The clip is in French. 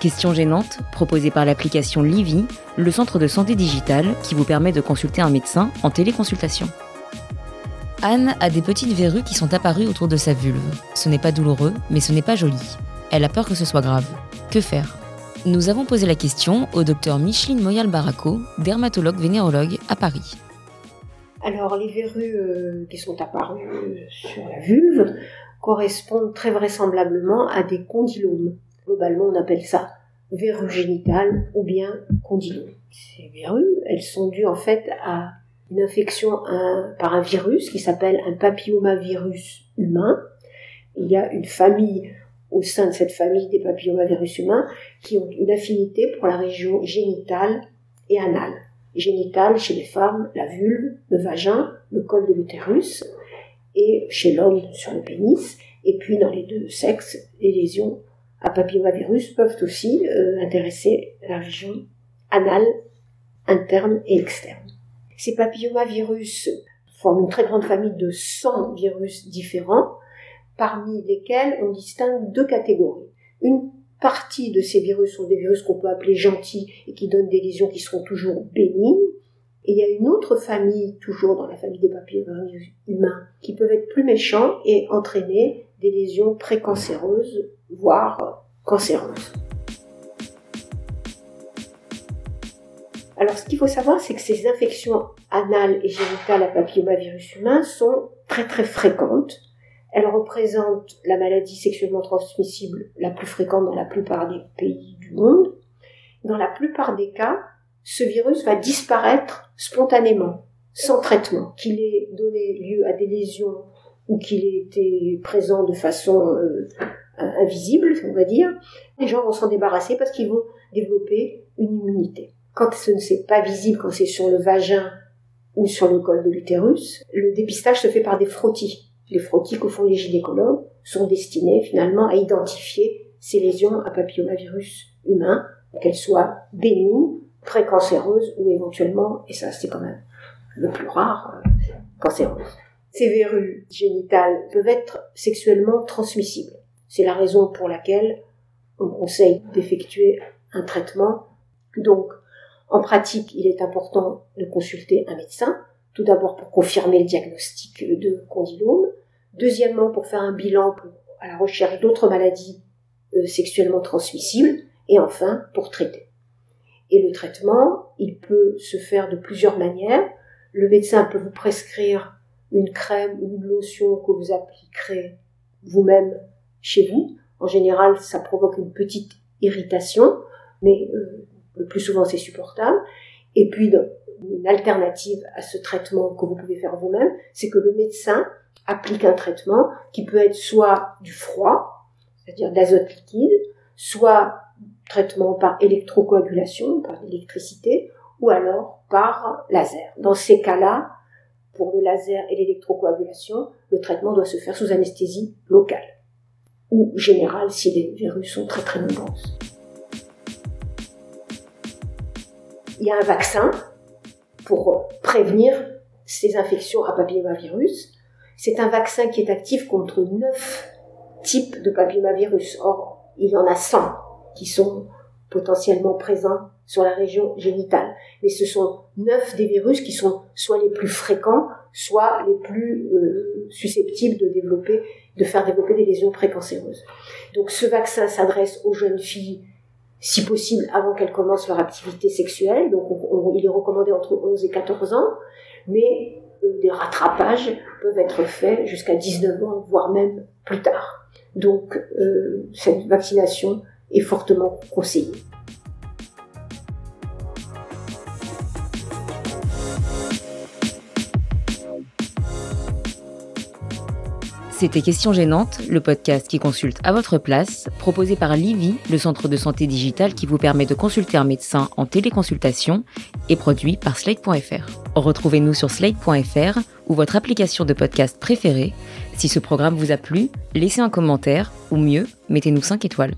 Questions gênantes, proposées par l'application Livy, le centre de santé digitale qui vous permet de consulter un médecin en téléconsultation. Anne a des petites verrues qui sont apparues autour de sa vulve. Ce n'est pas douloureux, mais ce n'est pas joli. Elle a peur que ce soit grave. Que faire? Nous avons posé la question au docteur Micheline Moyal-Baraco, dermatologue vénérologue à Paris. Alors, les verrues euh, qui sont apparues sur la vulve correspondent très vraisemblablement à des condylomes. Globalement, on appelle ça verrues génitales ou bien condylomes. Ces verrues, elles sont dues en fait à une infection par un virus qui s'appelle un papillomavirus humain. Il y a une famille au sein de cette famille des papillomavirus humains qui ont une affinité pour la région génitale et anale. Génitale chez les femmes, la vulve, le vagin, le col de l'utérus, et chez l'homme sur le pénis, et puis dans les deux sexes, les lésions à papillomavirus peuvent aussi euh, intéresser la région anale, interne et externe. Ces papillomavirus forment une très grande famille de 100 virus différents, parmi lesquels on distingue deux catégories. Une partie de ces virus sont des virus qu'on peut appeler gentils et qui donnent des lésions qui seront toujours bénignes. Et il y a une autre famille, toujours dans la famille des papillomavirus humains, qui peuvent être plus méchants et entraîner des lésions précancéreuses, voire cancéreuses. Alors, ce qu'il faut savoir, c'est que ces infections anales et génitales à papillomavirus humain sont très très fréquentes. Elles représentent la maladie sexuellement transmissible la plus fréquente dans la plupart des pays du monde. Dans la plupart des cas, ce virus va disparaître spontanément, sans traitement, qu'il ait donné lieu à des lésions ou qu'il ait été présent de façon euh, invisible, on va dire. Les gens vont s'en débarrasser parce qu'ils vont développer une immunité. Quand ce n'est pas visible, quand c'est sur le vagin ou sur le col de l'utérus, le dépistage se fait par des frottis. Les frottis que font les gynécologues sont destinés finalement à identifier ces lésions à papillomavirus humain, qu'elles soient bénignes, précancéreuses ou éventuellement, et ça c'est quand même le plus rare, euh, cancéreuses. Ces verrues génitales peuvent être sexuellement transmissibles. C'est la raison pour laquelle on conseille d'effectuer un traitement. Donc, en pratique, il est important de consulter un médecin, tout d'abord pour confirmer le diagnostic de condylome, deuxièmement pour faire un bilan à la recherche d'autres maladies euh, sexuellement transmissibles, et enfin pour traiter. Et le traitement, il peut se faire de plusieurs manières. Le médecin peut vous prescrire une crème ou une lotion que vous appliquerez vous-même chez vous. En général, ça provoque une petite irritation, mais euh, le plus souvent c'est supportable. Et puis, une alternative à ce traitement que vous pouvez faire vous-même, c'est que le médecin applique un traitement qui peut être soit du froid, c'est-à-dire de l'azote liquide, soit traitement par électrocoagulation, par l'électricité, ou alors par laser. Dans ces cas-là, pour le laser et l'électrocoagulation, le traitement doit se faire sous anesthésie locale ou générale si les virus sont très très nombreuses. il y a un vaccin pour prévenir ces infections à papillomavirus. C'est un vaccin qui est actif contre neuf types de papillomavirus. Or, il y en a 100 qui sont potentiellement présents sur la région génitale. Mais ce sont neuf des virus qui sont soit les plus fréquents, soit les plus euh, susceptibles de développer, de faire développer des lésions précancéreuses. Donc ce vaccin s'adresse aux jeunes filles si possible avant qu'elles commencent leur activité sexuelle. Donc il est recommandé entre 11 et 14 ans, mais euh, des rattrapages peuvent être faits jusqu'à 19 ans, voire même plus tard. Donc euh, cette vaccination est fortement conseillée. C'était Question Gênante, le podcast qui consulte à votre place, proposé par Livy, le centre de santé digital qui vous permet de consulter un médecin en téléconsultation et produit par Slate.fr. Retrouvez-nous sur Slate.fr ou votre application de podcast préférée. Si ce programme vous a plu, laissez un commentaire ou mieux, mettez-nous 5 étoiles.